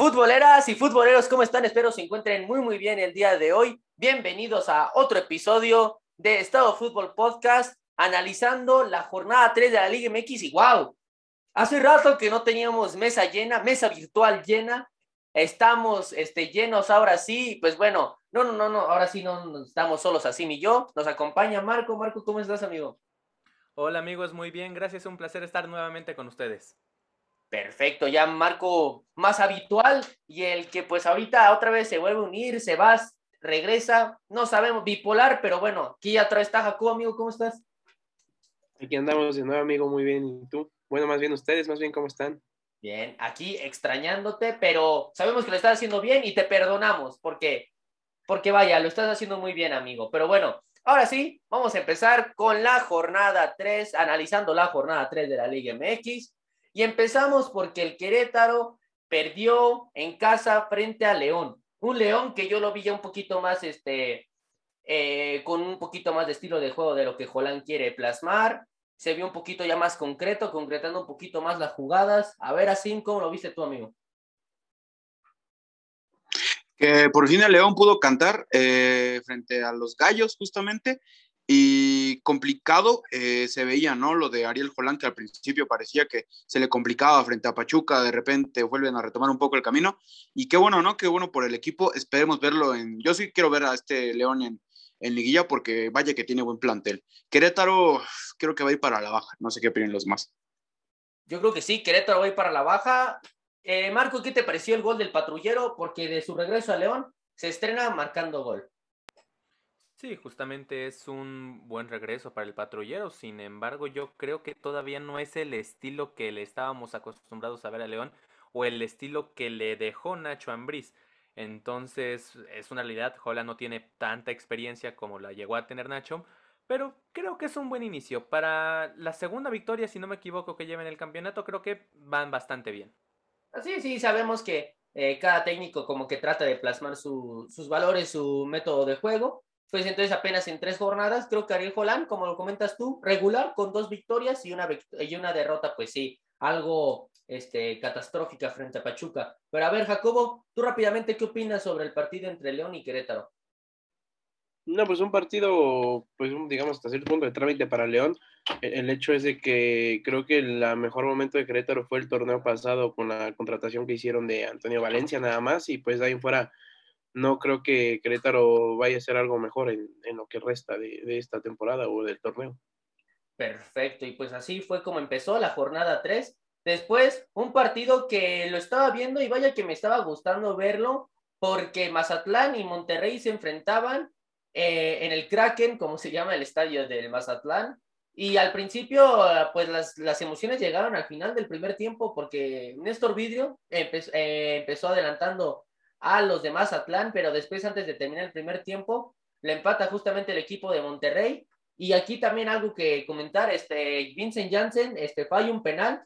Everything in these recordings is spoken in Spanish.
Futboleras y futboleros, ¿cómo están? Espero se encuentren muy, muy bien el día de hoy. Bienvenidos a otro episodio de Estado Fútbol Podcast, analizando la jornada 3 de la Liga MX. Y wow, hace rato que no teníamos mesa llena, mesa virtual llena. Estamos este, llenos ahora sí. Pues bueno, no, no, no, no, ahora sí no estamos solos así ni yo. Nos acompaña Marco. Marco, ¿cómo estás, amigo? Hola amigos, muy bien, gracias, un placer estar nuevamente con ustedes. Perfecto, ya Marco más habitual y el que pues ahorita otra vez se vuelve a unir, se va, regresa, no sabemos, bipolar, pero bueno, aquí atrás está Jacob, amigo, ¿cómo estás? Aquí andamos de nuevo, amigo, muy bien, ¿y tú? Bueno, más bien ustedes, más bien, ¿cómo están? Bien, aquí extrañándote, pero sabemos que lo estás haciendo bien y te perdonamos, porque, porque vaya, lo estás haciendo muy bien, amigo, pero bueno, Ahora sí, vamos a empezar con la jornada 3, analizando la jornada 3 de la Liga MX. Y empezamos porque el Querétaro perdió en casa frente a León. Un León que yo lo vi ya un poquito más, este, eh, con un poquito más de estilo de juego de lo que Jolán quiere plasmar. Se vio un poquito ya más concreto, concretando un poquito más las jugadas. A ver, así, ¿cómo lo viste tú, amigo? que por fin el León pudo cantar eh, frente a los Gallos justamente y complicado eh, se veía, ¿no? Lo de Ariel Jolán, que al principio parecía que se le complicaba frente a Pachuca, de repente vuelven a retomar un poco el camino y qué bueno, ¿no? Qué bueno por el equipo, esperemos verlo en, yo sí quiero ver a este León en, en liguilla porque vaya que tiene buen plantel. Querétaro creo que va a ir para la baja, no sé qué opinan los más. Yo creo que sí, Querétaro va a ir para la baja, eh, Marco, ¿qué te pareció el gol del patrullero? Porque de su regreso a León se estrena marcando gol. Sí, justamente es un buen regreso para el patrullero. Sin embargo, yo creo que todavía no es el estilo que le estábamos acostumbrados a ver a León o el estilo que le dejó Nacho Ambriz. Entonces, es una realidad, Jola no tiene tanta experiencia como la llegó a tener Nacho, pero creo que es un buen inicio. Para la segunda victoria, si no me equivoco, que lleven el campeonato, creo que van bastante bien. Sí, sí, sabemos que eh, cada técnico como que trata de plasmar sus valores, su método de juego. Pues entonces apenas en tres jornadas, creo que Ariel Jolán, como lo comentas tú, regular con dos victorias y una, y una derrota, pues sí, algo este, catastrófica frente a Pachuca. Pero a ver, Jacobo, tú rápidamente, ¿qué opinas sobre el partido entre León y Querétaro? No, pues un partido, pues digamos, hasta cierto punto de trámite para León. E-, el hecho es de que creo que el mejor momento de Querétaro fue el torneo pasado con la contratación que hicieron de Antonio Valencia nada más y pues ahí fuera no creo que Querétaro vaya a hacer algo mejor en, lo que resta de, de, esta temporada o del torneo. Perfecto, y pues así fue como empezó la jornada 3. Después, un partido que lo estaba viendo y vaya que me estaba gustando verlo porque Mazatlán y Monterrey se enfrentaban eh, en el Kraken, como se llama el estadio del Mazatlán. Y al principio, pues las, las, emociones llegaron al final del primer tiempo porque Néstor Vidrio eh, empezó adelantando a los de Mazatlán, pero después, antes de terminar el primer tiempo, le empata justamente el equipo de Monterrey. Y aquí también algo que comentar, este, Vincent Janssen este, falla un penal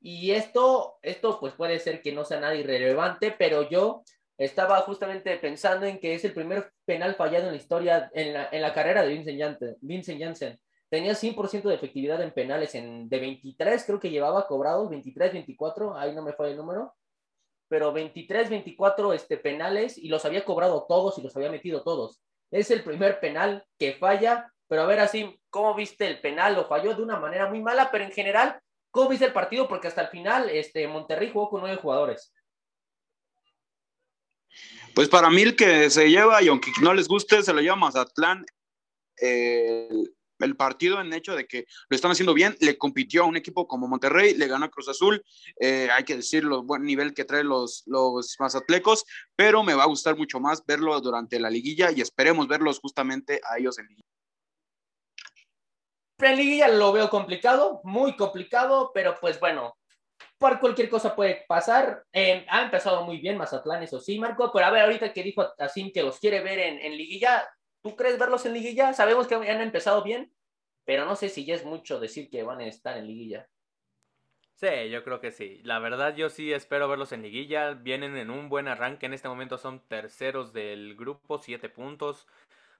y esto, esto pues puede ser que no sea nada irrelevante, pero yo estaba justamente pensando en que es el primer penal fallado en la historia, en la, en la carrera de Vincent Janssen. Vincent Janssen. Tenía 100% de efectividad en penales, en, de 23 creo que llevaba cobrados, 23, 24, ahí no me fue el número, pero 23, 24 este, penales y los había cobrado todos y los había metido todos. Es el primer penal que falla, pero a ver así, ¿cómo viste el penal? Lo falló de una manera muy mala, pero en general, ¿cómo viste el partido? Porque hasta el final este, Monterrey jugó con nueve jugadores. Pues para mí el que se lleva, y aunque no les guste, se lo lleva Mazatlán. El, partido en hecho de que lo están haciendo bien, le compitió a un equipo como Monterrey, le ganó a Cruz Azul, eh, hay que decirlo, buen nivel que traen los, los mazatlecos, pero me va a gustar mucho más verlo durante la liguilla y esperemos verlos justamente a ellos en liguilla. En liguilla lo veo complicado, muy complicado, pero pues bueno, por cualquier cosa puede pasar. Eh, ha empezado muy bien Mazatlán, eso sí, Marco, pero a ver, ahorita que dijo así que los quiere ver en, en, liguilla, ¿tú crees verlos en liguilla? Sabemos que han empezado bien, pero no sé si ya es mucho decir que van a estar en liguilla. Sí, yo creo que sí. La verdad, yo sí espero verlos en liguilla. Vienen en un buen arranque. En este momento son terceros del grupo, siete puntos.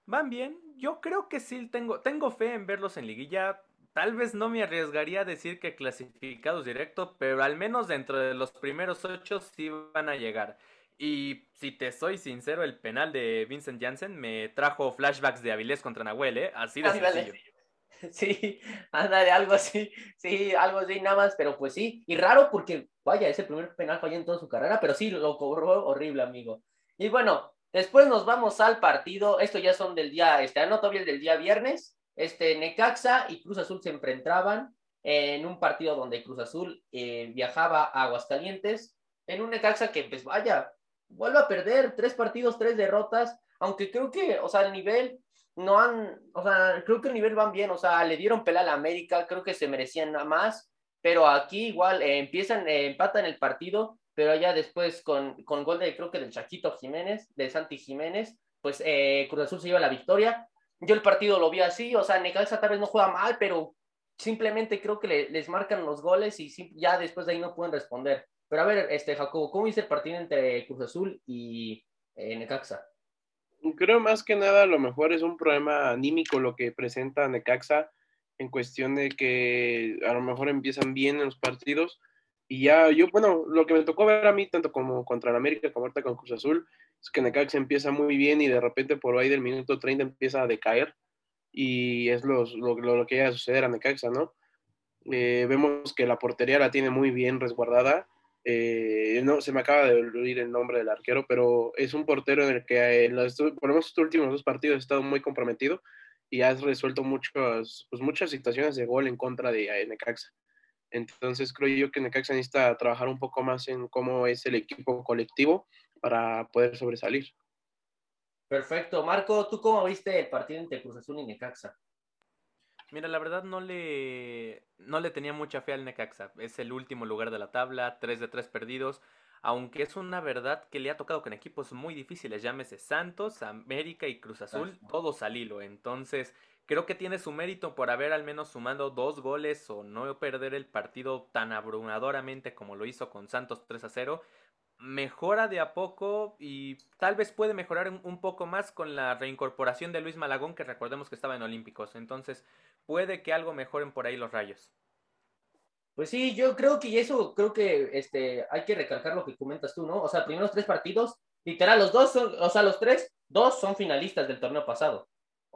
Van bien. Yo creo que sí tengo, tengo fe en verlos en liguilla tal vez no me arriesgaría a decir que clasificados directo, pero al menos dentro de los primeros ocho sí van a llegar. Y si te soy sincero, el penal de Vincent Janssen me trajo flashbacks de Avilés contra Nahuel, ¿eh? Así de sencillo. Sí, anda de algo así, sí, algo así nada más, pero pues sí, y raro porque, vaya, ese primer penal falló en toda su carrera, pero sí, lo cobró horrible, amigo. Y bueno, después nos vamos al partido, esto ya son del día, este, no todavía el del día viernes, este, Necaxa y Cruz Azul se enfrentaban en un partido donde Cruz Azul eh, viajaba a Aguascalientes, en un Necaxa que, pues vaya, vuelve a perder tres partidos, tres derrotas, aunque creo que, o sea, el nivel no han, o sea, creo que el nivel van bien, o sea, le dieron pela a la América, creo que se merecían más, pero aquí igual eh, empiezan, eh, empatan el partido, pero ya después con, con gol de, creo que del Chaquito Jiménez, de Santi Jiménez, pues Cruz Azul se lleva la victoria, yo el partido lo vi así, o sea, Necaxa tal vez no juega mal, pero simplemente creo que les marcan los goles y ya después de ahí no pueden responder. Pero a ver, este Jacobo, ¿cómo viste el partido entre Cruz Azul y eh, Necaxa? Creo más que nada a lo mejor es un problema anímico lo que presenta Necaxa en cuestión de que a lo mejor empiezan bien en los partidos y ya yo, bueno, lo que me tocó ver a mí tanto como contra el América como ahorita con Cruz Azul es que Necaxa empieza muy bien y de repente por ahí del minuto 30 empieza a decaer y es lo, lo, que llega a suceder a Necaxa, ¿no? Eh, vemos que la portería la tiene muy bien resguardada. Eh, no, se me acaba de olvidar el nombre del arquero, pero es un portero en el que en los, por lo menos estos últimos dos partidos ha estado muy comprometido y ha resuelto muchas, pues muchas situaciones de gol en contra de Necaxa. Entonces creo yo que Necaxa necesita trabajar un poco más en cómo es el equipo colectivo para poder sobresalir. Perfecto. Marco, ¿tú cómo viste el partido entre Cruz Azul y Necaxa? Mira, la verdad no le, no le tenía mucha fe al Necaxa. Es el último lugar de la tabla, 3 de 3 perdidos. Aunque es una verdad que le ha tocado con equipos muy difíciles, llámese Santos, América y Cruz Azul, todos al hilo. Entonces, creo que tiene su mérito por haber al menos sumado dos goles o no perder el partido tan abrumadoramente como lo hizo con Santos 3 a 0 mejora de a poco y tal vez puede mejorar un, poco más con la reincorporación de Luis Malagón, que recordemos que estaba en Olímpicos. Entonces, puede que algo mejoren por ahí los rayos. Pues sí, yo creo que eso, creo que este, hay que recalcar lo que comentas tú, ¿no? O sea, primeros tres partidos, literal, los dos son, o sea, los tres, dos son finalistas del torneo pasado.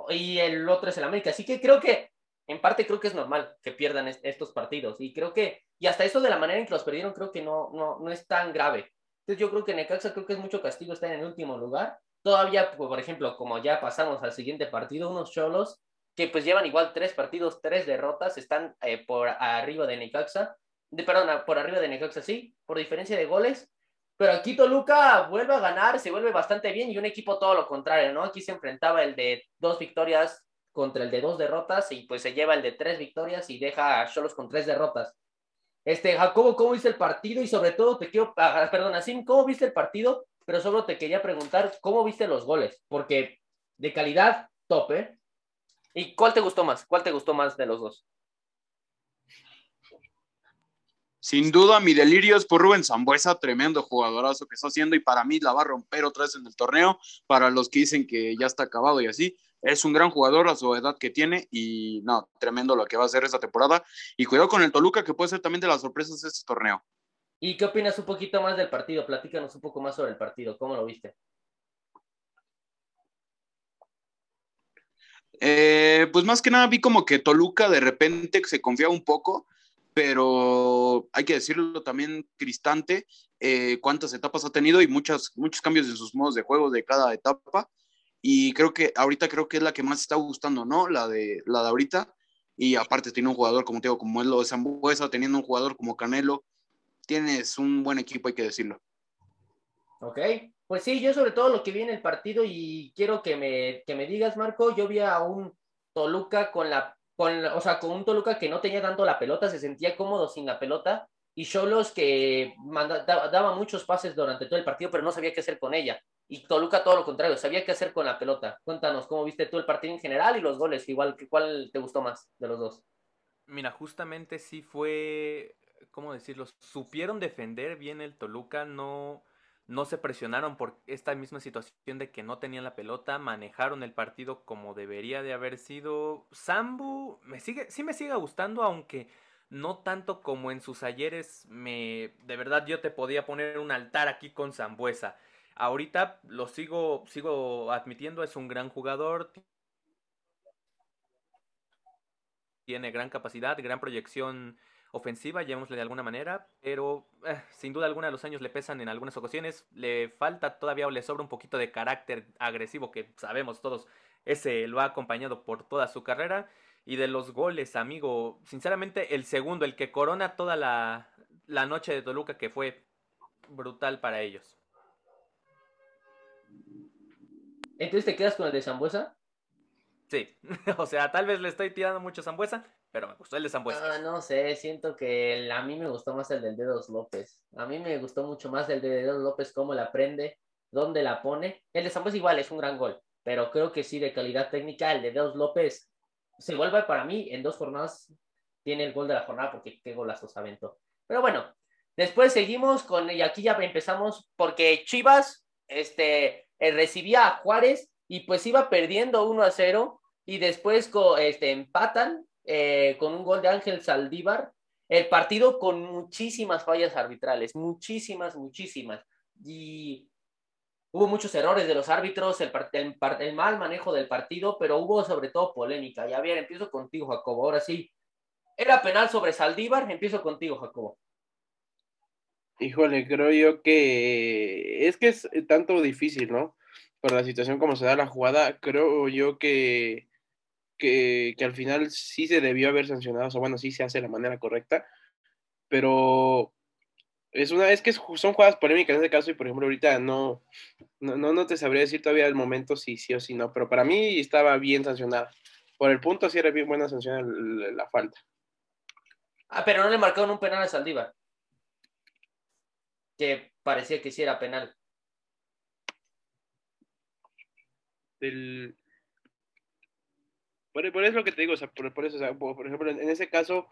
Y el otro es el América. Así que creo que, en parte, creo que es normal que pierdan estos partidos. Y creo que, y hasta eso de la manera en que los perdieron, creo que no, no, no es tan grave. Entonces yo creo que Necaxa creo que es mucho castigo estar en el último lugar. Todavía, por ejemplo, como ya pasamos al siguiente partido, unos cholos que pues llevan igual tres partidos, tres derrotas, están eh, por arriba de Necaxa, de, perdón, por arriba de Necaxa, sí, por diferencia de goles. Pero aquí Toluca vuelve a ganar, se vuelve bastante bien y un equipo todo lo contrario, ¿no? Aquí se enfrentaba el de dos victorias contra el de dos derrotas y pues se lleva el de tres victorias y deja a Cholos con tres derrotas. Este, Jacobo, ¿cómo viste el partido? Y sobre todo te quiero, ah, perdón, así, ¿cómo viste el partido? Pero solo te quería preguntar, ¿cómo viste los goles? Porque de calidad, top, ¿eh? ¿Y cuál te gustó más? ¿Cuál te gustó más de los dos? Sin duda, mi delirio es por Rubén Zambuesa, tremendo jugadorazo que está haciendo y para mí la va a romper otra vez en el torneo. Para los que dicen que ya está acabado y así, es un gran jugador a su edad que tiene y no, tremendo lo que va a hacer esta temporada. Y cuidado con el Toluca, que puede ser también de las sorpresas de este torneo. ¿Y qué opinas un poquito más del partido? Platícanos un poco más sobre el partido. ¿Cómo lo viste? Eh, pues más que nada vi como que Toluca de repente se confiaba un poco, pero hay que decirlo también, Cristante, eh, cuántas etapas ha tenido y muchas, muchos cambios en sus modos de juego de cada etapa y creo que ahorita creo que es la que más está gustando, ¿no? La de, la de ahorita. Y aparte tiene un jugador, como te digo, como es lo de Zambuesa, teniendo un jugador como Canelo, tienes un buen equipo, hay que decirlo. Ok, pues sí, yo sobre todo lo que vi en el partido y quiero que me, que me digas, Marco, yo vi a un Toluca con la, con, o sea, con un Toluca que no tenía tanto la pelota, se sentía cómodo sin la pelota y Cholos que daba muchos pases durante todo el partido, pero no sabía qué hacer con ella. Y Toluca todo lo contrario, sabía qué hacer con la pelota. Cuéntanos cómo viste tú el partido en general y los goles, igual, ¿cuál te gustó más de los dos? Mira, justamente sí fue, ¿cómo decirlo? Supieron defender bien el Toluca, no, no se presionaron por esta misma situación de que no tenían la pelota, manejaron el partido como debería de haber sido. Sambu me sigue, sí me sigue gustando, aunque no tanto como en sus ayeres. Me, de verdad, yo te podía poner un altar aquí con Zambuesa. Ahorita lo sigo, sigo admitiendo, es un gran jugador. Tiene gran capacidad, gran proyección ofensiva, llamémosle de alguna manera, pero eh, sin duda alguna los años le pesan en algunas ocasiones, le falta todavía o le sobra un poquito de carácter agresivo que sabemos todos, ese lo ha acompañado por toda su carrera. Y de los goles, amigo, sinceramente el segundo, el que corona toda la, la noche de Toluca, que fue brutal para ellos. Entonces te quedas con el de Zambuesa. Sí, o sea, tal vez le estoy tirando mucho a Zambuesa, pero me gustó el de Zambuesa. Ah, no sé, siento que a mí me gustó más el del Dedos López. A mí me gustó mucho más el de Dedos López, cómo la prende, dónde la pone. El de Zambuesa igual es un gran gol, pero creo que sí, de calidad técnica, el de Dedos López se vuelve para mí en dos jornadas, tiene el gol de la jornada porque qué golazos aventó. Pero bueno, después seguimos con, y aquí ya empezamos, porque Chivas este, eh, recibía a Juárez y pues iba perdiendo 1 a 0 y después este, empatan eh, con un gol de Ángel Saldívar, el partido con muchísimas fallas arbitrales, muchísimas, muchísimas. Y hubo muchos errores de los árbitros, el, el, mal manejo del partido, pero hubo sobre todo polémica. Y a ver, empiezo contigo, Jacobo. Ahora sí, ¿era penal sobre Saldívar? Empiezo contigo, Jacobo. Híjole, creo yo que es que es tanto difícil, ¿no? Por la situación como se da la jugada, creo yo que que, al final sí se debió haber sancionado, o bueno, sí se hace de la manera correcta, pero es una es que son jugadas polémicas en ese caso y por ejemplo ahorita no, no, no te sabría decir todavía el momento si sí o si no, pero para mí estaba bien sancionada. Por el punto sí era bien buena sanción la, falta. Ah, pero no le marcaron un penal a Saldívar. Que parecía que sí era penal. Del, por, por, eso lo que te digo, o sea, por, eso, por, ejemplo, en, ese caso,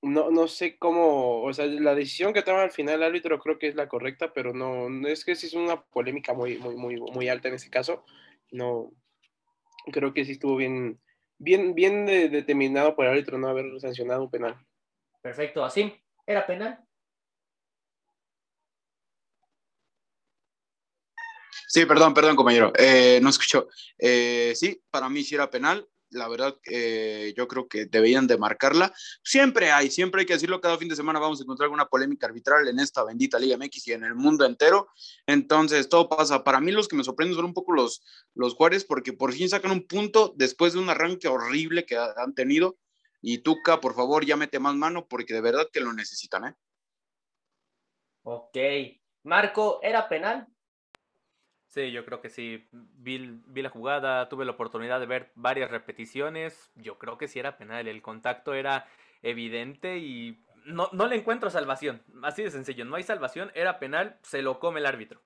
no, no sé cómo, o sea, la decisión que toma al final el árbitro creo que es la correcta, pero no, es que sí es una polémica muy, muy, muy, muy alta en ese caso. No, creo que sí estuvo bien, bien, bien determinado por el árbitro no haber sancionado un penal. Perfecto, así, ¿era penal? Sí, perdón, perdón, compañero. Eh, no escuchó. Eh, sí, para mí sí era penal la verdad, eh, yo creo que deberían de marcarla. Siempre hay, siempre hay que decirlo, cada fin de semana vamos a encontrar alguna polémica arbitral en esta bendita Liga MX y en el mundo entero. Entonces, todo pasa. Para mí los que me sorprenden son un poco los, los Juárez, porque por fin sacan un punto después de un arranque horrible que han tenido. Y Tuca, por favor, ya mete más mano, porque de verdad que lo necesitan, ¿eh? Ok. Marco, ¿era penal? Sí, yo creo que sí. Vi, vi, la jugada, tuve la oportunidad de ver varias repeticiones. Yo creo que sí era penal. El contacto era evidente y no, no le encuentro salvación. Así de sencillo. No hay salvación, era penal, se lo come el árbitro.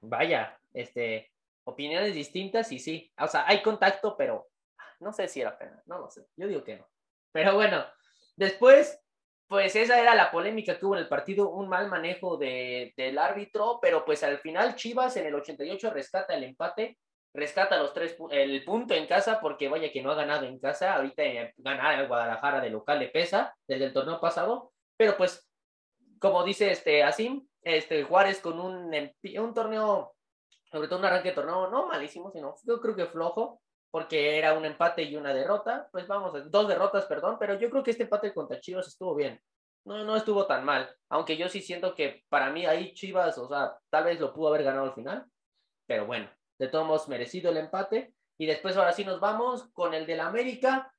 Vaya, este, opiniones distintas y sí. O sea, hay contacto, pero no sé si era penal. No lo sé. Yo digo que no. Pero bueno, después pues esa era la polémica que hubo en el partido, un mal manejo de, del árbitro, pero pues al final Chivas en el 88 rescata el empate, rescata los tres, el punto en casa, porque vaya que no ha ganado en casa, ahorita ganar el Guadalajara de local le pesa desde el torneo pasado, pero pues como dice este Asim, este Juárez con un, un torneo, sobre todo un arranque de torneo, no malísimo, sino yo creo que flojo, porque era un empate y una derrota, pues vamos, dos derrotas, perdón, pero yo creo que este empate contra Chivas estuvo bien. No, no estuvo tan mal, aunque yo sí siento que para mí ahí Chivas, o sea, tal vez lo pudo haber ganado al final, pero bueno, de todos modos merecido el empate. Y después ahora sí nos vamos con el del América,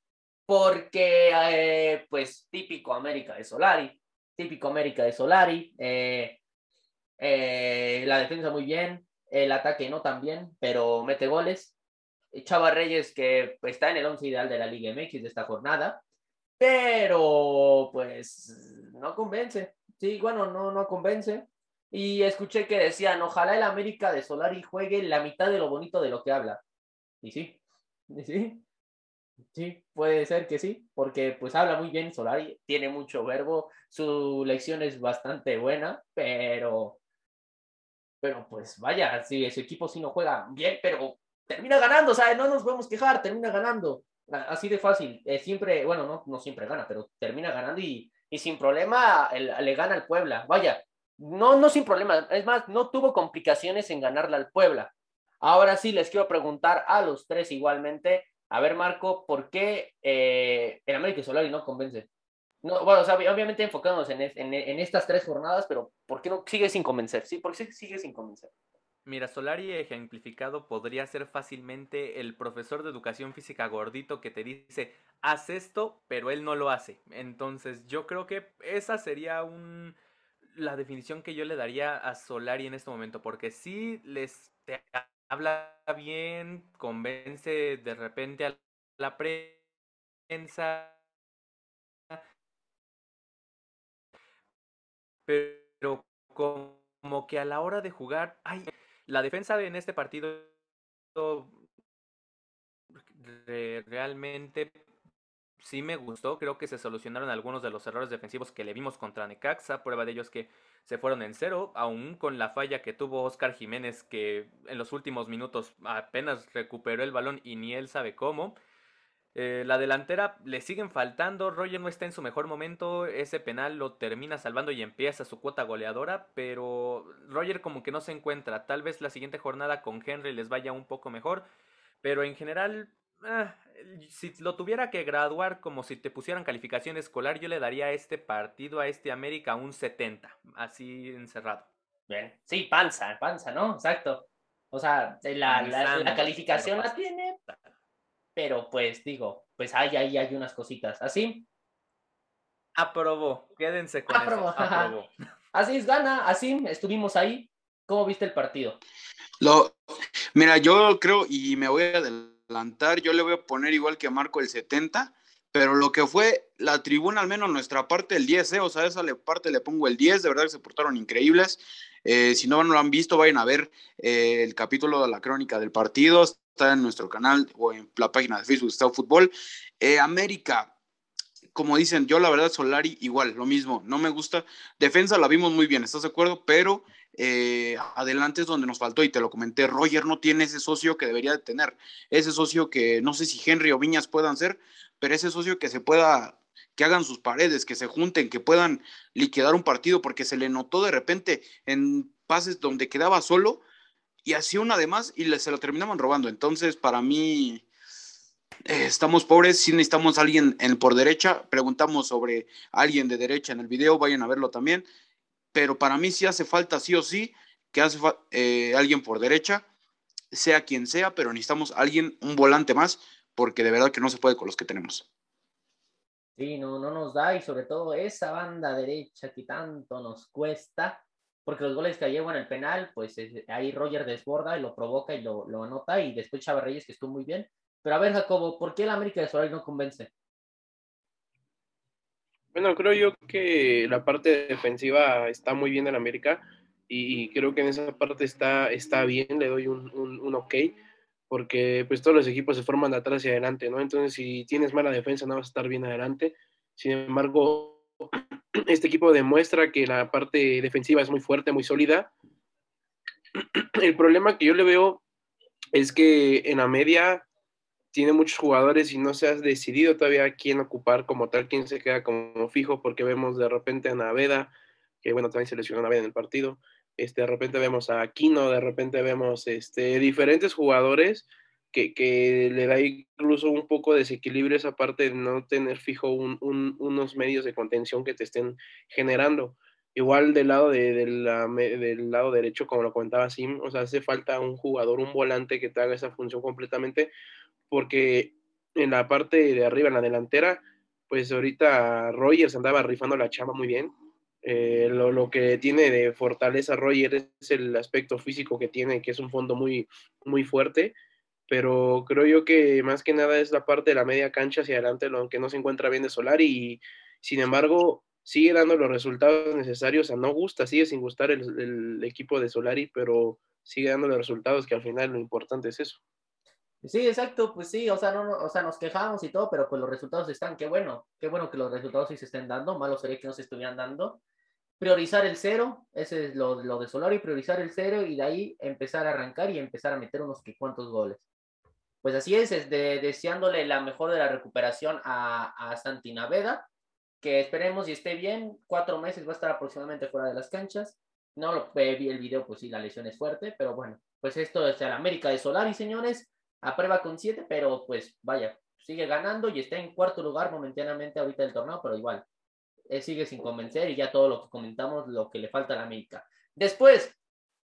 porque eh, pues típico América de Solari, típico América de Solari, eh, eh, la defensa muy bien, el ataque no tan bien, pero mete goles. Chava Reyes, que está en el 11 ideal de la Liga MX de esta jornada, pero pues no convence. Sí, bueno, no, no convence. Y escuché que decían, ojalá el América de Solari juegue la mitad de lo bonito de lo que habla. Y sí, sí, sí, puede ser que sí, porque pues habla muy bien Solari, tiene mucho verbo, su lección es bastante buena, pero pero pues vaya, si su equipo sí no juega bien, pero termina ganando, o sea, no nos podemos quejar, termina ganando. Así de fácil. siempre, bueno, no, no siempre gana, pero termina ganando y, y sin problema le gana al Puebla. Vaya, no, no sin problema. Es más, no tuvo complicaciones en ganarle al Puebla. Ahora sí, les quiero preguntar a los tres igualmente. A ver, Marco, ¿por qué eh, el América Solari no convence? No, bueno, obviamente enfocándonos en, en, estas tres jornadas, pero ¿por qué no sigue sin convencer? Sí, ¿por qué sigue sin convencer? Mira, Solari ejemplificado podría ser fácilmente el profesor de educación física gordito que te dice, haz esto, pero él no lo hace. Entonces yo creo que esa sería un, la definición que yo le daría a Solari en este momento, porque si les te habla bien, convence de repente a la prensa, pero como que a la hora de jugar, ay, la defensa en este partido realmente sí me gustó. Creo que se solucionaron algunos de los errores defensivos que le vimos contra Necaxa. Prueba de ellos que se fueron en cero, aún con la falla que tuvo Oscar Jiménez, que en los últimos minutos apenas recuperó el balón y ni él sabe cómo. Eh, la delantera le siguen faltando, Roger no está en su mejor momento, ese penal lo termina salvando y empieza su cuota goleadora, pero Roger como que no se encuentra, tal vez la siguiente jornada con Henry les vaya un poco mejor, pero en general, ah, si lo tuviera que graduar como si te pusieran calificación escolar, yo le daría este partido a este América un 70, así encerrado. Bien, sí, panza, panza, ¿no? Exacto. O sea, la, la calificación la tiene, pero pues digo, pues hay ahí hay unas cositas. Así. Aprobó, quédense con Aprobó. eso. Aprobó. Así es, gana, así estuvimos ahí. ¿Cómo viste el partido? Lo, mira, yo creo, y me voy a adelantar, yo le voy a poner igual que Marco el 70, pero lo que fue la tribuna, al menos nuestra parte, el 10, ¿eh? o sea, esa parte le pongo el 10, de verdad que se portaron increíbles. Eh, si no, no lo han visto, vayan a ver eh, el capítulo de la crónica del partido está en nuestro canal o en la página de Facebook Estado Fútbol. Eh, América, como dicen, yo la verdad Solari igual, lo mismo, no me gusta. Defensa la vimos muy bien, ¿estás de acuerdo? Pero adelante es donde nos faltó y te lo comenté, Roger no tiene ese socio que debería de tener, ese socio que no sé si Henry o Viñas puedan ser, pero ese socio que se pueda que hagan sus paredes, que se junten, que puedan liquidar un partido, porque se le notó de repente en pases donde quedaba solo, y así una de más y se lo terminaban robando. Entonces, para mí, eh, estamos pobres, si necesitamos alguien en, por derecha, preguntamos sobre alguien de derecha en el video, vayan a verlo también, pero para mí sí hace falta, sí o sí, que hace eh, alguien por derecha, sea quien sea, pero necesitamos alguien, un volante más, porque de verdad que no se puede con los que tenemos. Sí, no, no nos da y sobre todo esa banda derecha que tanto nos cuesta, porque los goles que llevan el penal, pues ahí Roger desborda y lo provoca y lo, anota, y después Chávez Reyes, que estuvo muy bien. Pero a ver, Jacobo, ¿por qué el América de Solari no convence? Bueno, creo yo que la parte defensiva está muy bien en América y, creo que en esa parte está, está bien, le doy un, un, un, ok, porque pues todos los equipos se forman de atrás y adelante, ¿no? Entonces si tienes mala defensa no vas a estar bien adelante. Sin embargo, este equipo demuestra que la parte defensiva es muy fuerte, muy sólida. El problema que yo le veo es que en la media tiene muchos jugadores y no se ha decidido todavía quién ocupar como tal, quién se queda como fijo, porque vemos de repente a Naveda, que bueno, también se lesionó Naveda en el partido, este, de repente vemos a Aquino, de repente vemos este, diferentes jugadores que, le da incluso un poco de desequilibrio esa parte de no tener fijo unos medios de contención que te estén generando. Igual del lado, de, del lado derecho, como lo comentaba Sim, o sea, hace falta un jugador, un volante que te haga esa función completamente, porque en la parte de arriba, en la delantera, pues ahorita Rogers andaba rifando la chama muy bien. Eh, lo, lo, que tiene de fortaleza Rogers es el aspecto físico que tiene, que es un fondo muy, muy fuerte pero creo yo que más que nada es la parte de la media cancha hacia adelante lo que no se encuentra bien de Solari y sin embargo sigue dando los resultados necesarios, o no gusta, sigue sin gustar el, equipo de Solari, pero sigue dando los resultados que al final lo importante es eso. Sí, exacto, pues sí, o sea, no, o sea, nos quejamos y todo, pero pues los resultados están, qué bueno, qué bueno que los resultados sí se estén dando, malo sería que no se estuvieran dando. Priorizar el cero, ese es lo, lo de Solari, priorizar el cero y de ahí empezar a arrancar y empezar a meter unos que cuantos goles. Pues así es, es de, deseándole la mejor de la recuperación a, a Santi Naveda, que esperemos y esté bien, cuatro meses va a estar aproximadamente fuera de las canchas. No lo vi el video, pues sí, la lesión es fuerte, pero bueno, pues esto es el América de Solari, señores, a prueba con siete, pero pues vaya, sigue ganando y está en cuarto lugar momentáneamente ahorita del torneo, pero igual, eh, sigue sin convencer y ya todo lo que comentamos, lo que le falta a la América. Después,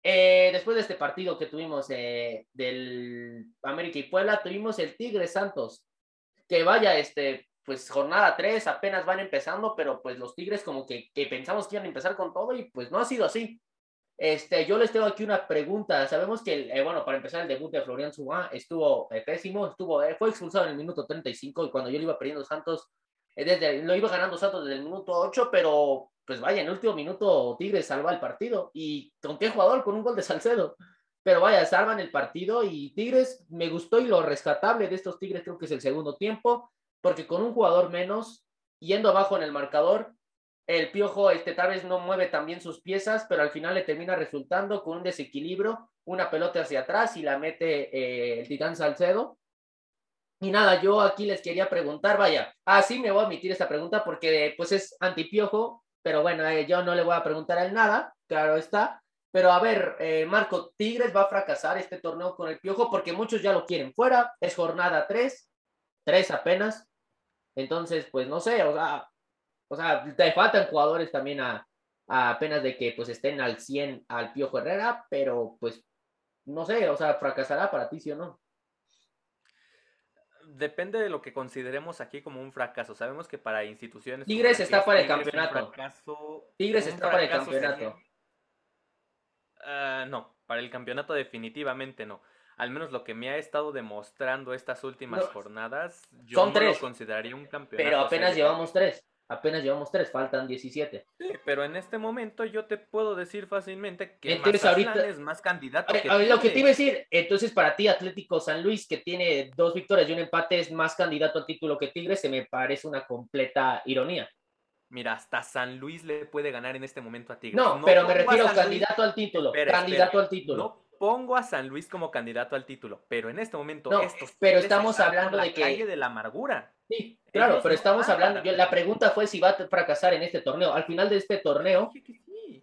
eh, después de este partido que tuvimos eh, del América y Puebla, tuvimos el Tigre Santos, que vaya, este, pues jornada 3, apenas van empezando, pero pues los Tigres como que, pensamos que iban a empezar con todo y pues no ha sido así. Este, yo les tengo aquí una pregunta. Sabemos que, eh, bueno, para empezar el debut de Florian Subá estuvo eh, pésimo, estuvo, eh, fue expulsado en el minuto 35 y cuando yo le iba perdiendo Santos, desde, lo iba ganando Santos desde el minuto 8, pero pues vaya, en último minuto Tigres salva el partido. ¿Y con qué jugador? Con un gol de Salcedo. Pero vaya, salvan el partido y Tigres, me gustó y lo rescatable de estos Tigres creo que es el segundo tiempo porque con un jugador menos, yendo abajo en el marcador, el Piojo este, tal vez no mueve también sus piezas, pero al final le termina resultando con un desequilibrio, una pelota hacia atrás y la mete eh, el Titán Salcedo. Y nada, yo aquí les quería preguntar, vaya, así me voy a emitir esta pregunta porque pues es antipiojo, pero bueno, eh, yo no le voy a preguntar a él nada, claro está. Pero a ver, eh, Marco, Tigres va a fracasar este torneo con el Piojo porque muchos ya lo quieren fuera, es jornada 3, tres apenas. Entonces, pues no sé, o sea, o sea, te faltan jugadores también a, apenas de que pues estén al 100 al Piojo Herrera, pero pues no sé, o sea, fracasará para ti, sí o no. Depende de lo que consideremos aquí como un fracaso. Sabemos que para instituciones. Tigres está para el campeonato. Tigres está para el campeonato. Ah, no, para el campeonato definitivamente no al menos lo que me ha estado demostrando estas últimas jornadas, yo no lo consideraría un campeonato. Pero apenas llevamos tres. Apenas llevamos tres, faltan 17. Sí, pero en este momento yo te puedo decir fácilmente que entonces, ahorita, es más candidato. que lo que te iba a decir, entonces para ti Atlético San Luis, que tiene dos victorias y un empate, es más candidato al título que Tigres, se me parece una completa ironía. Mira, hasta San Luis le puede ganar en este momento a Tigres. No, pero me refiero a candidato al título. candidato al título pongo a San Luis como candidato al título, pero en este momento no, pero estamos hablando de que calle de la amargura. Sí, claro, pero estamos hablando, la pregunta fue si va a fracasar en este torneo. Al final de este torneo,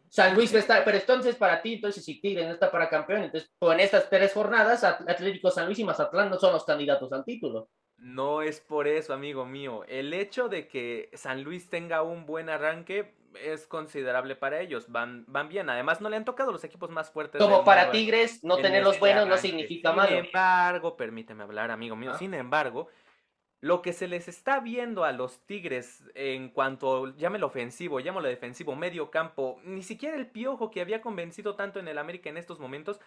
San Luis va a estar, pero entonces para ti, entonces si Tigre no está para campeón, entonces en estas tres jornadas, Atlético San Luis y Mazatlán no son los candidatos al título. No es por eso, amigo mío. El hecho de que San Luis tenga un buen arranque es considerable para ellos. Van, van bien. Además, no le han tocado los equipos más fuertes. Como para Tigres, no tener los buenos no significa malo. Sin embargo, permíteme hablar, amigo mío. Sin embargo, lo que se les está viendo a los Tigres en cuanto, llámelo ofensivo, llámelo defensivo, medio campo, ni siquiera el piojo que había convencido tanto en el América en estos momentos,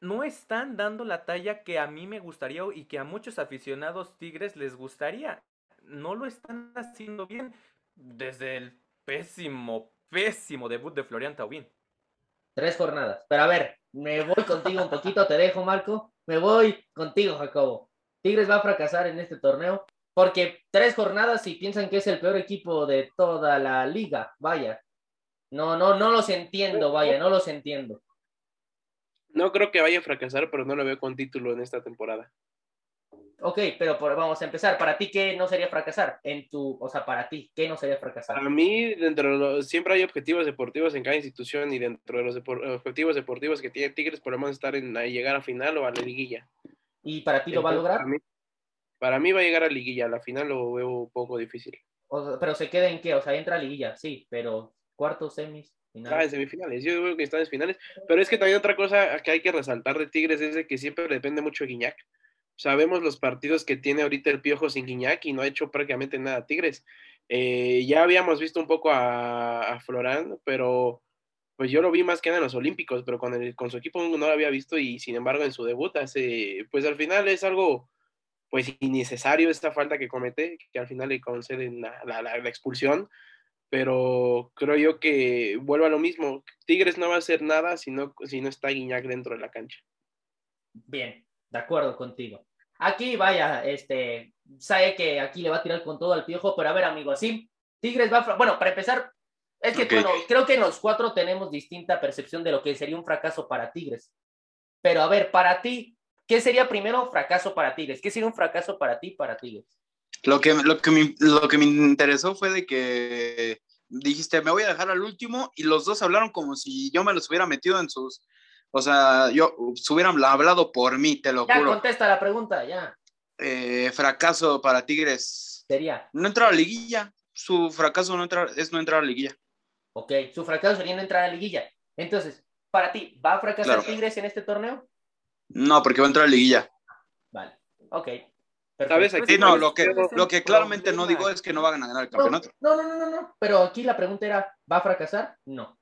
no están dando la talla que a mí me gustaría y que a muchos aficionados Tigres les gustaría. No lo están haciendo bien desde el pésimo, pésimo debut de Florian Taubín. Tres jornadas. Pero a ver, me voy contigo un poquito, te dejo, Marco. Me voy contigo, Jacobo. Tigres va a fracasar en este torneo porque tres jornadas y piensan que es el peor equipo de toda la liga. Vaya. No, no, no los entiendo, vaya, no los entiendo. No creo que vaya a fracasar, pero no lo veo con título en esta temporada. Ok, pero vamos a empezar. ¿Para ti qué no sería fracasar? En tu, o sea, para ti, ¿qué no sería fracasar? Para mí, dentro de los, siempre hay objetivos deportivos en cada institución y dentro de los objetivos deportivos que tiene Tigres podemos estar en llegar a final o a la liguilla. ¿Y para ti lo va a lograr? Para mí, va a llegar a liguilla, a la final lo veo un poco difícil. pero se queda en qué, o sea, entra a liguilla, sí, pero cuartos, semis. Finales. Ah, en semifinales, yo veo que están en finales, pero es que también otra cosa que hay que resaltar de Tigres es de que siempre depende mucho de Guiñac. Sabemos los partidos que tiene ahorita el Piojo sin Guiñac y no ha hecho prácticamente nada Tigres. Eh, ya habíamos visto un poco a, Florán, pero pues yo lo vi más que nada en los Olímpicos, pero con, el, con su equipo no lo había visto y sin embargo en su debut hace, pues al final es algo pues innecesario esta falta que comete, que al final le conceden la, la, expulsión, pero creo yo que vuelvo a lo mismo, Tigres no va a hacer nada si no, si no está Guiñac dentro de la cancha. Bien, de acuerdo contigo. Aquí, vaya, este, sabe que aquí le va a tirar con todo al piojo, pero a ver, amigo, así, Tigres va a, bueno, para empezar, Es que, bueno, creo que los cuatro tenemos distinta percepción de lo que sería un fracaso para Tigres. Pero a ver, para ti, ¿qué sería primero fracaso para Tigres? ¿Qué sería un fracaso para ti, para Tigres? Lo que, lo que, me, lo que me interesó fue de que dijiste, me voy a dejar al último, y los dos hablaron como si yo me los hubiera metido en sus. O sea, yo se hubieran hablado por mí, te lo ya, juro. contesta la pregunta, ya. Eh, fracaso para Tigres. Sería. No entrar a la liguilla. Su fracaso no entrar, es no entrar a la liguilla. Ok, su fracaso sería no entrar a la liguilla. Entonces, para ti, ¿va a fracasar Claro. Tigres en este torneo? No, porque va a entrar a la liguilla. Vale, ok. Aquí Sí, no, lo que, lo que claramente no digo es que no van a ganar el campeonato. no, no, no, no, no, pero aquí la pregunta era, ¿va a fracasar? No.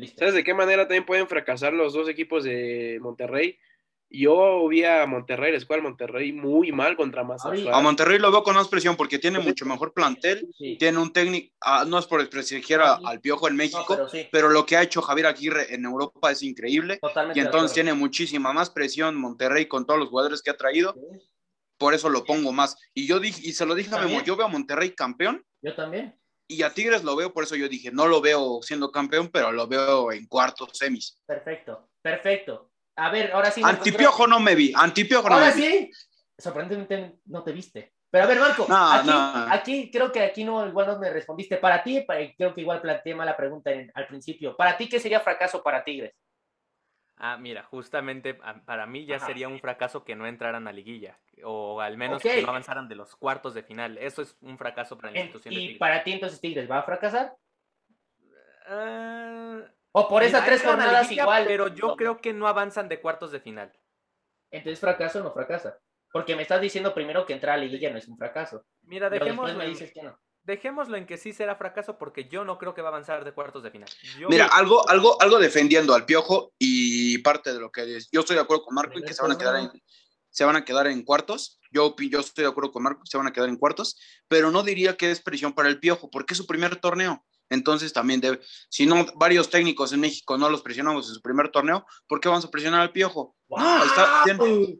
Listo. ¿Sabes de qué manera también pueden fracasar los dos equipos de Monterrey? Yo vi a Monterrey, la escuadra de Monterrey, muy mal contra Mazatlán. A Monterrey lo veo con más presión porque tiene mucho mejor plantel, Sí. tiene un técnico, ah, no es por desprestigiar a- al Piojo en No, México, pero sí, pero lo que ha hecho Javier Aguirre en Europa es increíble totalmente. y entonces tiene muchísima más presión Monterrey con todos los jugadores que ha traído, Sí, por eso lo pongo más. Y yo dije, y se lo dije a Memo, yo veo a Monterrey campeón Yo también. Y a Tigres lo veo, por eso yo dije, no lo veo siendo campeón, pero lo veo en cuartos semis. Perfecto, perfecto. A ver, ahora sí. Antipiojo no me vi, antipiojo no Ahora me vi. sí. Sorprendentemente no te viste. Pero a ver, Marco, No, aquí, no. aquí creo que aquí no, igual no me respondiste. Para ti, para- creo que igual planteé mala pregunta en- al principio. Para ti, ¿qué sería fracaso para Tigres? Ah, mira, justamente para mí ya Ajá. sería un fracaso que no entraran a liguilla, o al menos que no avanzaran de los cuartos de final. Eso es un fracaso para la institución de y Tigres. para ti, entonces, Tigres, ¿va a fracasar? Ah, O por esas tres jornadas liguilla, igual. Pero yo No. creo que no avanzan de cuartos de final. Entonces, fracaso o no fracasa. Porque me estás diciendo primero que entrar a liguilla no es un fracaso. Mira, Pero después me dices que no. Dejémoslo en que sí será fracaso porque yo no creo que va a avanzar de cuartos de final. Yo- Mira, algo, algo, algo defendiendo al Piojo y parte de lo que es- yo estoy de acuerdo con Marco en que se van a quedar en, se van a quedar en cuartos. Yo, yo estoy de acuerdo con Marco, se van a quedar en cuartos, pero no diría que es presión para el Piojo, porque es su primer torneo. Entonces también debe, si no, varios técnicos en México no los presionamos en su primer torneo, ¿por qué vamos a presionar al Piojo? No, está, tiene-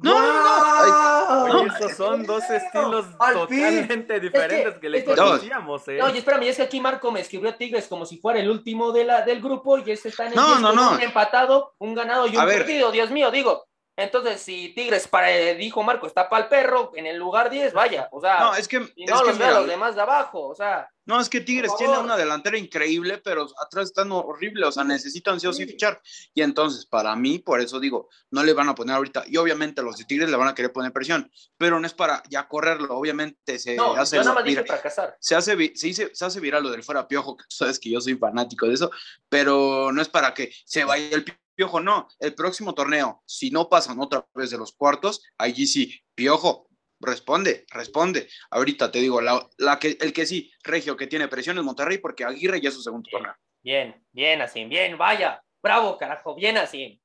no, no, no, Oye, esos son dos estilos totalmente diferentes que, le es que- conocíamos, ¿eh? No, Oye, espérame, es que aquí Marco me escribió a Tigres como si fuera el último de la, del grupo y este está en el No, 10 no, con no. un empatado, un ganado y un A ver. perdido. Dios mío, digo. Entonces, si Tigres, para, dijo Marco, está para el perro en el lugar 10, vaya. O sea, no, es que, es no que los mira, los demás de abajo. O sea, No, es que Tigres tiene una delantera increíble, pero atrás están horrible, o sea, necesitan sí o sí fichar. Y entonces, para mí, por eso digo, no le van a poner ahorita. Y obviamente los de Tigres le van a querer poner presión, pero no es para ya correrlo. Obviamente se no, hace. yo nada más mira, dije fracasar. se hace, se hace viral lo del fuera piojo, que tú sabes que yo soy fanático de eso, pero no es para que se vaya el piojo, no. El próximo torneo, si no pasan otra vez de los cuartos, allí sí, piojo, responde, responde. Ahorita te digo, la, la que, el que sí, Regio, que tiene presión es Monterrey, porque Aguirre ya es su segundo torneo. Bien, bien así, bien, vaya. Bravo, carajo, bien así.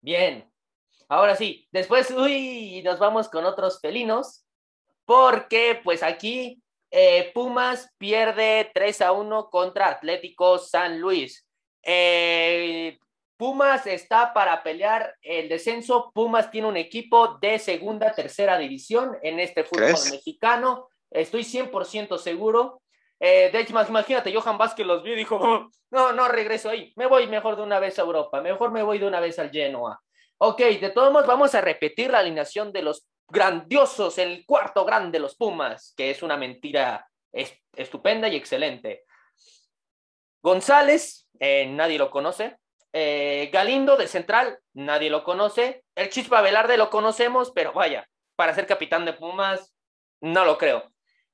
Bien. Ahora sí, después, uy, nos vamos con otros felinos, porque pues aquí eh, Pumas pierde 3 a 1 contra Atlético San Luis. Eh, Pumas está para pelear el descenso. Pumas tiene un equipo de segunda, tercera división en este fútbol ¿Crees? mexicano. Estoy 100% seguro. Eh, de hecho, imagínate, Johan Vázquez los vio y dijo, "Oh, no, no regreso ahí, me voy mejor de una vez a Europa, mejor me voy de una vez al Genoa. Ok, de todos modos vamos a repetir la alineación de los grandiosos, el cuarto grande, los Pumas, que es una mentira es- estupenda y excelente. González, eh, nadie lo conoce. Eh, Galindo de central, nadie lo conoce. El Chispa Velarde lo conocemos, pero vaya, para ser capitán de Pumas, no lo creo.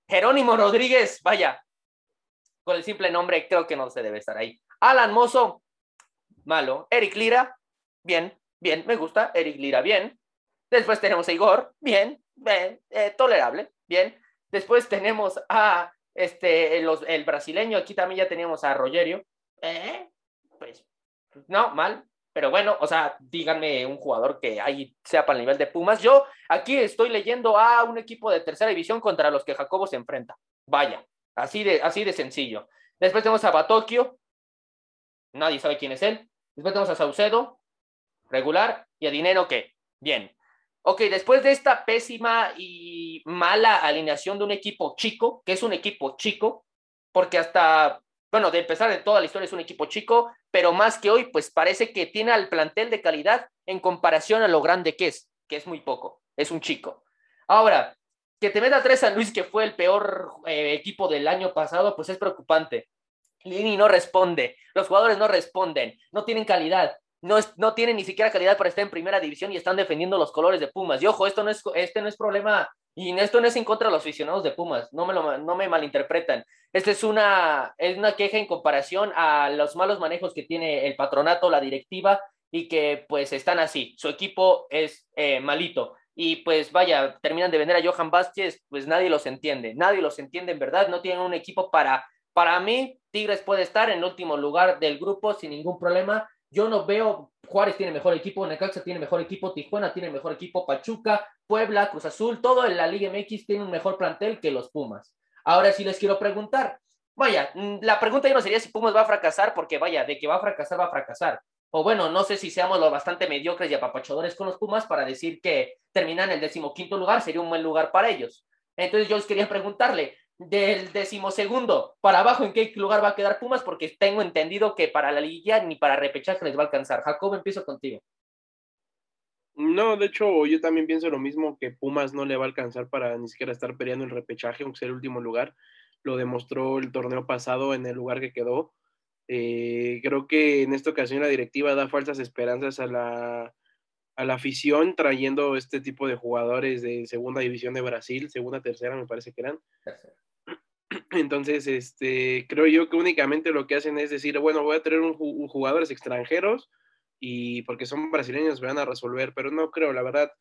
Jerónimo Rodríguez, vaya, con el simple nombre creo que no se debe estar ahí. Alan Mozo, malo. Eric Lira, bien, bien, me gusta. Eric Lira, bien. Después tenemos a Igor, bien, bien, eh, tolerable, bien. Después tenemos a este, el brasileño, aquí también ya teníamos a Rogerio. Eh, no, mal. Pero bueno, o sea, díganme un jugador que ahí sea para el nivel de Pumas. Yo aquí estoy leyendo a un equipo de tercera división contra los que Jacobo se enfrenta. Vaya, así de, así de sencillo. Después tenemos a Batokio. Nadie sabe quién es él. Después tenemos a Saucedo, regular, y a Dinero que, bien. Ok, después de esta pésima y mala alineación de un equipo chico, que es un equipo chico, porque hasta bueno, de empezar de toda la historia es un equipo chico, pero más que hoy, pues parece que tiene al plantel de calidad en comparación a lo grande que es, que es muy poco, es un chico. Ahora, que te meta tres San Luis, que fue el peor eh, equipo del año pasado, pues es preocupante. Lini no responde, los jugadores no responden, no tienen calidad, no, es, no tienen ni siquiera calidad para estar en primera división y están defendiendo los colores de Pumas. Y ojo, esto no es, este no es problema y esto no es en contra de los aficionados de Pumas, no me, lo, no me malinterpretan. Esta es una, es una queja en comparación a los malos manejos que tiene el patronato, la directiva, y que pues están así. Su equipo es eh, malito. Y pues vaya, terminan de vender a Johan Vázquez, pues nadie los entiende, nadie los entiende en verdad, no tienen un equipo para, para mí, Tigres puede estar en último lugar del grupo sin ningún problema. Yo no veo, Juárez tiene mejor equipo, Necaxa tiene mejor equipo, Tijuana tiene mejor equipo, Pachuca, Puebla, Cruz Azul, todo en la Liga MX tiene un mejor plantel que los Pumas. Ahora sí les quiero preguntar, vaya, mm, la pregunta ya no sería si Pumas va a fracasar, porque vaya, de que va a fracasar, va a fracasar. O bueno, no sé si seamos lo bastante mediocres y apapachadores con los Pumas para decir que terminan en el decimoquinto lugar, sería un buen lugar para ellos. Entonces yo les quería preguntarle, del decimosegundo para abajo, ¿en qué lugar va a quedar Pumas? Porque tengo entendido que para la liguilla ni para repechaje les va a alcanzar. Jacob, empiezo contigo. No, de hecho, yo también pienso lo mismo, que Pumas no le va a alcanzar para ni siquiera estar peleando el repechaje, aunque sea el último lugar. Lo demostró el torneo pasado en el lugar que quedó. Eh, creo que en esta ocasión la directiva da falsas esperanzas a la, a la afición trayendo este tipo de jugadores de segunda división de Brasil, segunda, tercera, me parece que eran. Entonces, este, creo yo que únicamente lo que hacen es decir, bueno, voy a tener un, jugadores extranjeros y porque son brasileños me van a resolver, pero no creo, la verdad,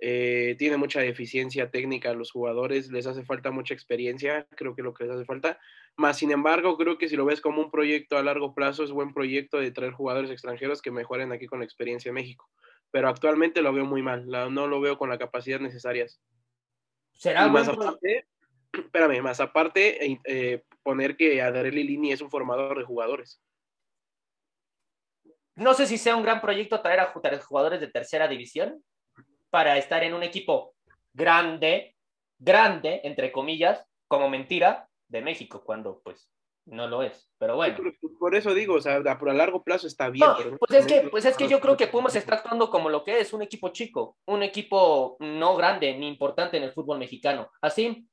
eh, tiene mucha deficiencia técnica a los jugadores, les hace falta mucha experiencia, creo que lo que les hace falta. Más sin embargo, creo que si lo ves como un proyecto a largo plazo, es buen proyecto de traer jugadores extranjeros que mejoren aquí con la experiencia en México. Pero actualmente lo veo muy mal, no lo veo con la capacidad necesarias. ¿Será más aparte, espérame, más aparte, eh, eh, poner que Adreli Lini es un formador de jugadores. No sé si sea un gran proyecto traer a jugadores de tercera división para estar en un equipo grande, grande, entre comillas, como mentira, de México, cuando pues no lo es. Pero bueno. por eso digo, o sea, a, largo plazo está bien. pues, es que, pues es que yo creo que Pumas está actuando como lo que es, un equipo chico, un equipo no grande ni importante en el fútbol mexicano. Así,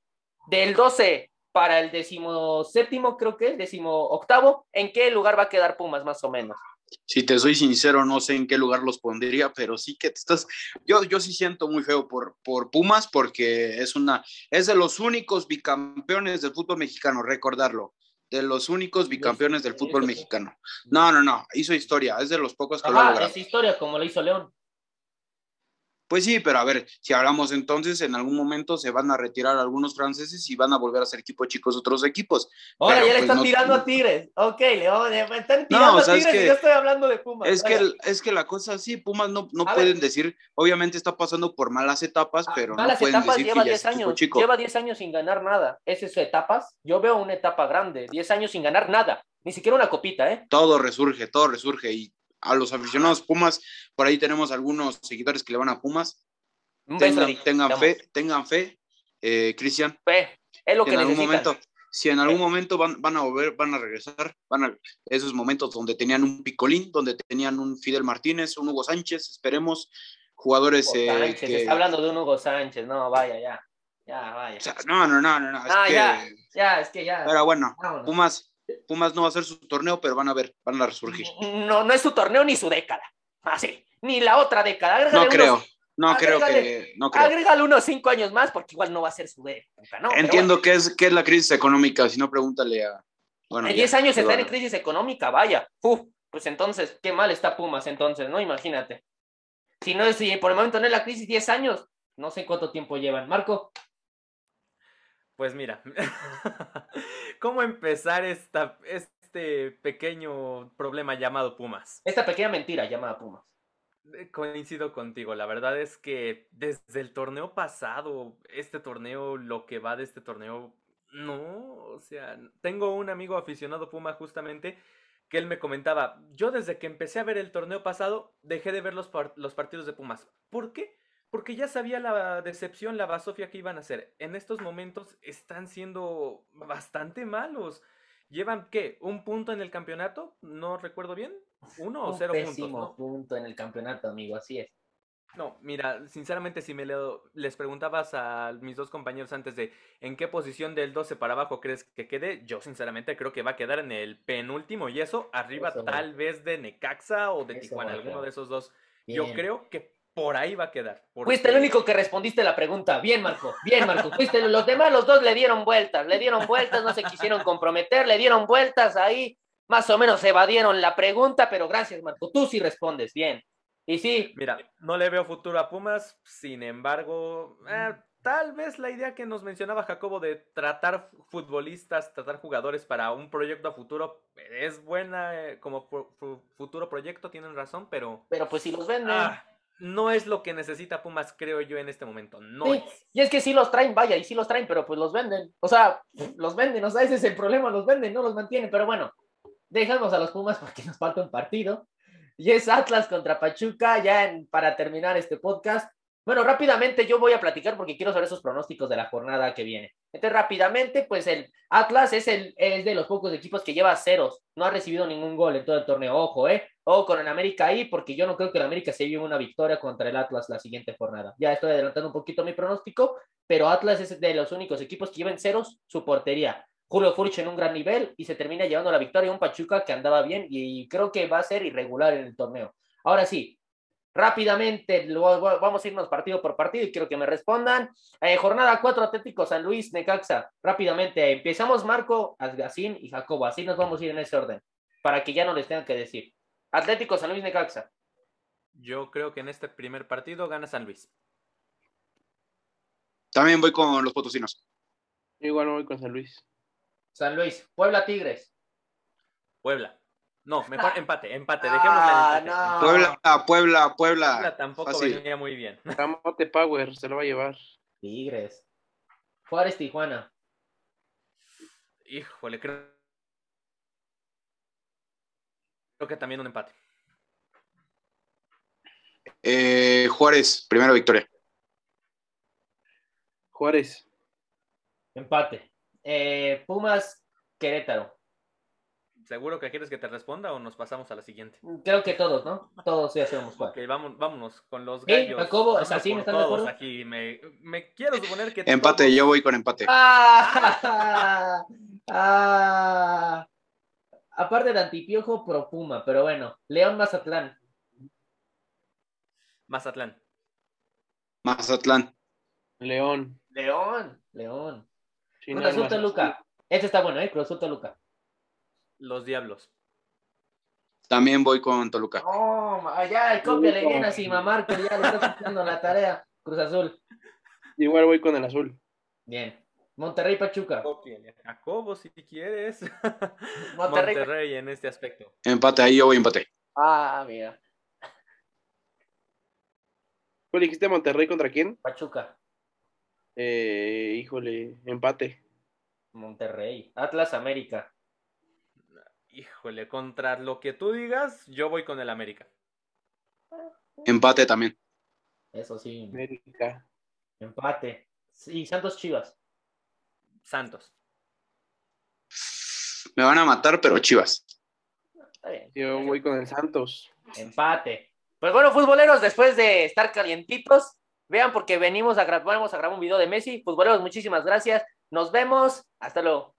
del 12 para el séptimo, creo que es, décimo octavo, ¿en qué lugar va a quedar Pumas más o menos? Si te soy sincero, no sé en qué lugar los pondría, pero sí que te estás. Yo, yo sí siento muy feo por, por Pumas porque es una, es de los únicos bicampeones del fútbol mexicano, recordarlo. De los únicos bicampeones del fútbol mexicano. No, no, no, hizo historia, es de los pocos que lo ha Es historia, como lo hizo León. Pues sí, pero a ver, si hablamos entonces, en algún momento se van a retirar algunos franceses y van a volver a ser equipos chicos otros equipos. Ahora ya le pues, están tirando a Tigres. Ok, León, están tirando a Tigres y yo estoy hablando de Pumas. Es que, es que la cosa sí, Pumas no, no pueden decir, obviamente está pasando por malas etapas, ah, pero no pueden decir lleva que 10 años, lleva 10 años sin ganar nada. ¿Es eso etapas? Yo veo una etapa grande, 10 años sin ganar nada. Ni siquiera una copita, ¿eh? Todo resurge, todo resurge. Y a los aficionados Pumas, por ahí tenemos algunos seguidores que le van a Pumas tengan, fe, tengan fe, eh, Cristian. Fe, es lo que, en algún momento, si en algún momento van, van a volver, van a regresar, van a esos momentos donde tenían un Picolín, donde tenían un Fidel Martínez, un Hugo Sánchez, esperemos, jugadores. Eh, se está hablando de un Hugo Sánchez, no, vaya, ya. Ya, vaya. no, no, no, no, ah, ya, ya, es que ya. Pero bueno, Pumas, Pumas no va a ser su torneo, pero van a ver, van a resurgir. No, no es su torneo ni su década. Así, ni la otra década. no creo. No creo que. No creo. Agrégale unos cinco años más porque igual no va a ser su época, ¿no? Entiendo que, es, que es la crisis económica, si no, pregúntale a. Bueno, en 10 años está en crisis económica, vaya. Uf, pues entonces, qué mal está Pumas entonces, ¿no? Imagínate. Si no, si por el momento no es la crisis 10 años, no sé cuánto tiempo llevan. Marco. Pues mira, ¿cómo empezar esta, este pequeño problema llamado Pumas? Esta pequeña mentira llamada Pumas. Eh, coincido contigo, la verdad es que desde el torneo pasado, este torneo, lo que va de este torneo, no, o sea, tengo un amigo aficionado Puma justamente que él me comentaba, yo desde que empecé a ver el torneo pasado, dejé de ver los, los partidos de Pumas. ¿Por qué? Porque ya sabía la decepción, la basofia que iban a hacer. En estos momentos están siendo bastante malos. ¿Llevan qué? ¿Un punto en el campeonato? No recuerdo bien. ¿Uno o Un cero puntos? ¿no? punto en el campeonato, amigo, así es. No, mira, sinceramente si me leo- les preguntabas a mis dos compañeros antes de en qué posición del 12 para abajo crees que quede, yo sinceramente creo que va a quedar en el penúltimo y eso arriba Eso, tal vez de Necaxa o de Eso, Tijuana, alguno de esos dos. Yo creo que por ahí va a quedar. Fuiste el único que respondiste la pregunta. Bien, Marco. Bien, Marco. Fuiste los demás, los dos le dieron vueltas, le dieron vueltas, no se quisieron comprometer, le dieron vueltas ahí, más o menos evadieron la pregunta, pero gracias, Marco. Tú sí respondes. Bien. Y sí, Mira, no le veo futuro a Pumas, sin embargo, eh, tal vez la idea que nos mencionaba Jacobo de tratar futbolistas, tratar jugadores para un proyecto a futuro es buena eh, como fu- fu- futuro proyecto, tienen razón, pero pero pues si los venden. ah, no es lo que necesita Pumas, creo yo, en este momento. No Sí, es. Y es que sí los traen, vaya, y sí los traen, pero pues los venden. O sea, los venden, o sea, ese es el problema, los venden, no los mantienen. Pero bueno, dejamos a los Pumas porque nos falta un partido. Y es Atlas contra Pachuca, ya en- para terminar este podcast. Bueno, rápidamente yo voy a platicar porque quiero saber esos pronósticos de la jornada que viene. Entonces, rápidamente, pues el Atlas es, el, es de los pocos equipos que lleva ceros. No ha recibido ningún gol en todo el torneo. Ojo, ¿eh? Ojo con el América ahí, porque yo no creo que el América se lleve una victoria contra el Atlas la siguiente jornada. Ya estoy adelantando un poquito mi pronóstico, pero Atlas es de los únicos equipos que llevan ceros su portería. Julio Furch en un gran nivel y se termina llevando la victoria a un Pachuca que andaba bien y creo que va a ser irregular en el torneo. Ahora sí, rápidamente lo- vamos a irnos partido por partido y quiero que me respondan. Eh, jornada 4 Atlético San Luis Necaxa. Rápidamente empezamos Marco, Asgacín y Jacobo. Así nos vamos a ir en ese orden para que ya no les tengan que decir. Atlético San Luis Necaxa. Yo creo que en este primer partido gana San Luis. También voy con los potosinos. Igual voy con San Luis. San Luis. Puebla Tigres. Puebla. No, mejor empate, empate, dejémosla en Ah, empate. no. Puebla, Puebla, Puebla Puebla. tampoco Fácil. venía muy bien. Camote Power se lo va a llevar. Tigres. Juárez Tijuana. Híjole, creo, creo que también un empate. Eh, Juárez, primera victoria. Juárez. Empate. Eh, Pumas Querétaro. ¿Seguro que quieres que te responda o nos pasamos a la siguiente? Creo que todos, ¿no? Todos ya sabemos cuál. Ok, vamos, vámonos con los gallos. Jacobo, Vamos ¿así por están de todos acuerdo? aquí. Me, me quiero suponer que Empate, todos- yo voy con empate. Ah, ah. aparte de antipiojo, pro Puma, pero bueno. León Mazatlán. Mazatlán. Mazatlán. León. León, León. Cruz Azul. Toluca. Este está bueno, ¿eh? Cruz Azul Toluca. Los Diablos. También voy con Toluca. Oh, ya, cópiale bien así, mamar, que ya le está haciendo la tarea. Cruz Azul. Igual voy con el azul. Bien. Monterrey Pachuca. Jacobo si quieres. Monterrey. Monterrey en este aspecto. Empate, ahí yo voy empate. Ah, mira. ¿Cuál dijiste Monterrey contra quién? Pachuca. Eh, híjole, empate. Monterrey. Atlas América. Híjole, contra lo que tú digas, yo voy con el América. Empate también. Eso sí. América. Empate. Sí, Santos Chivas. Santos. Me van a matar, pero chivas. Está bien. Yo voy con el Santos. Empate. Pues bueno, futboleros, después de estar calientitos, vean porque venimos a, gra- vamos a grabar un video de Messi. Futboleros, muchísimas gracias. Nos vemos. Hasta luego.